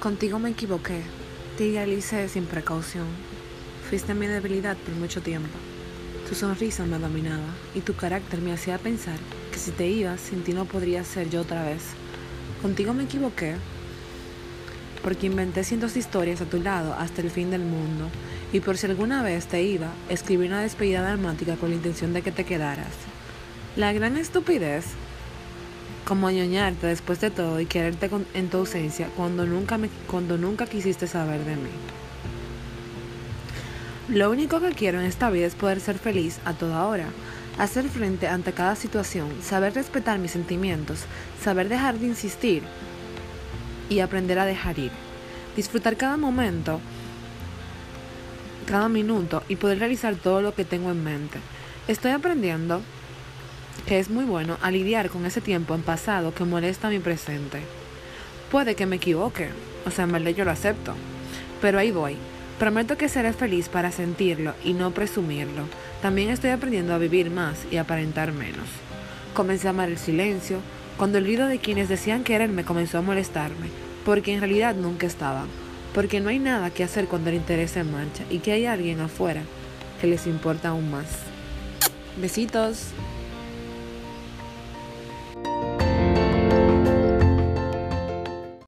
Contigo me equivoqué, te idealicé sin precaución. Fuiste mi debilidad por mucho tiempo. Tu sonrisa me dominaba y tu carácter me hacía pensar que si te ibas, sin ti no podría ser yo otra vez. Contigo me equivoqué porque inventé cientos de historias a tu lado hasta el fin del mundo y por si alguna vez te iba, escribí una despedida dramática con la intención de que te quedaras. La gran estupidez como añoñarte después de todo y quererte en tu ausencia cuando nunca, me, cuando nunca quisiste saber de mí. Lo único que quiero en esta vida es poder ser feliz a toda hora, hacer frente ante cada situación, saber respetar mis sentimientos, saber dejar de insistir y aprender a dejar ir, disfrutar cada momento, cada minuto y poder realizar todo lo que tengo en mente. Estoy aprendiendo que es muy bueno a lidiar con ese tiempo en pasado que molesta mi presente. Puede que me equivoque, o sea, en verdad yo lo acepto, pero ahí voy. Prometo que seré feliz para sentirlo y no presumirlo. También estoy aprendiendo a vivir más y aparentar menos. Comencé a amar el silencio, cuando el ruido de quienes decían quererme comenzó a molestarme, porque en realidad nunca estaban, porque no hay nada que hacer cuando el interés se mancha y que hay alguien afuera que les importa aún más. Besitos.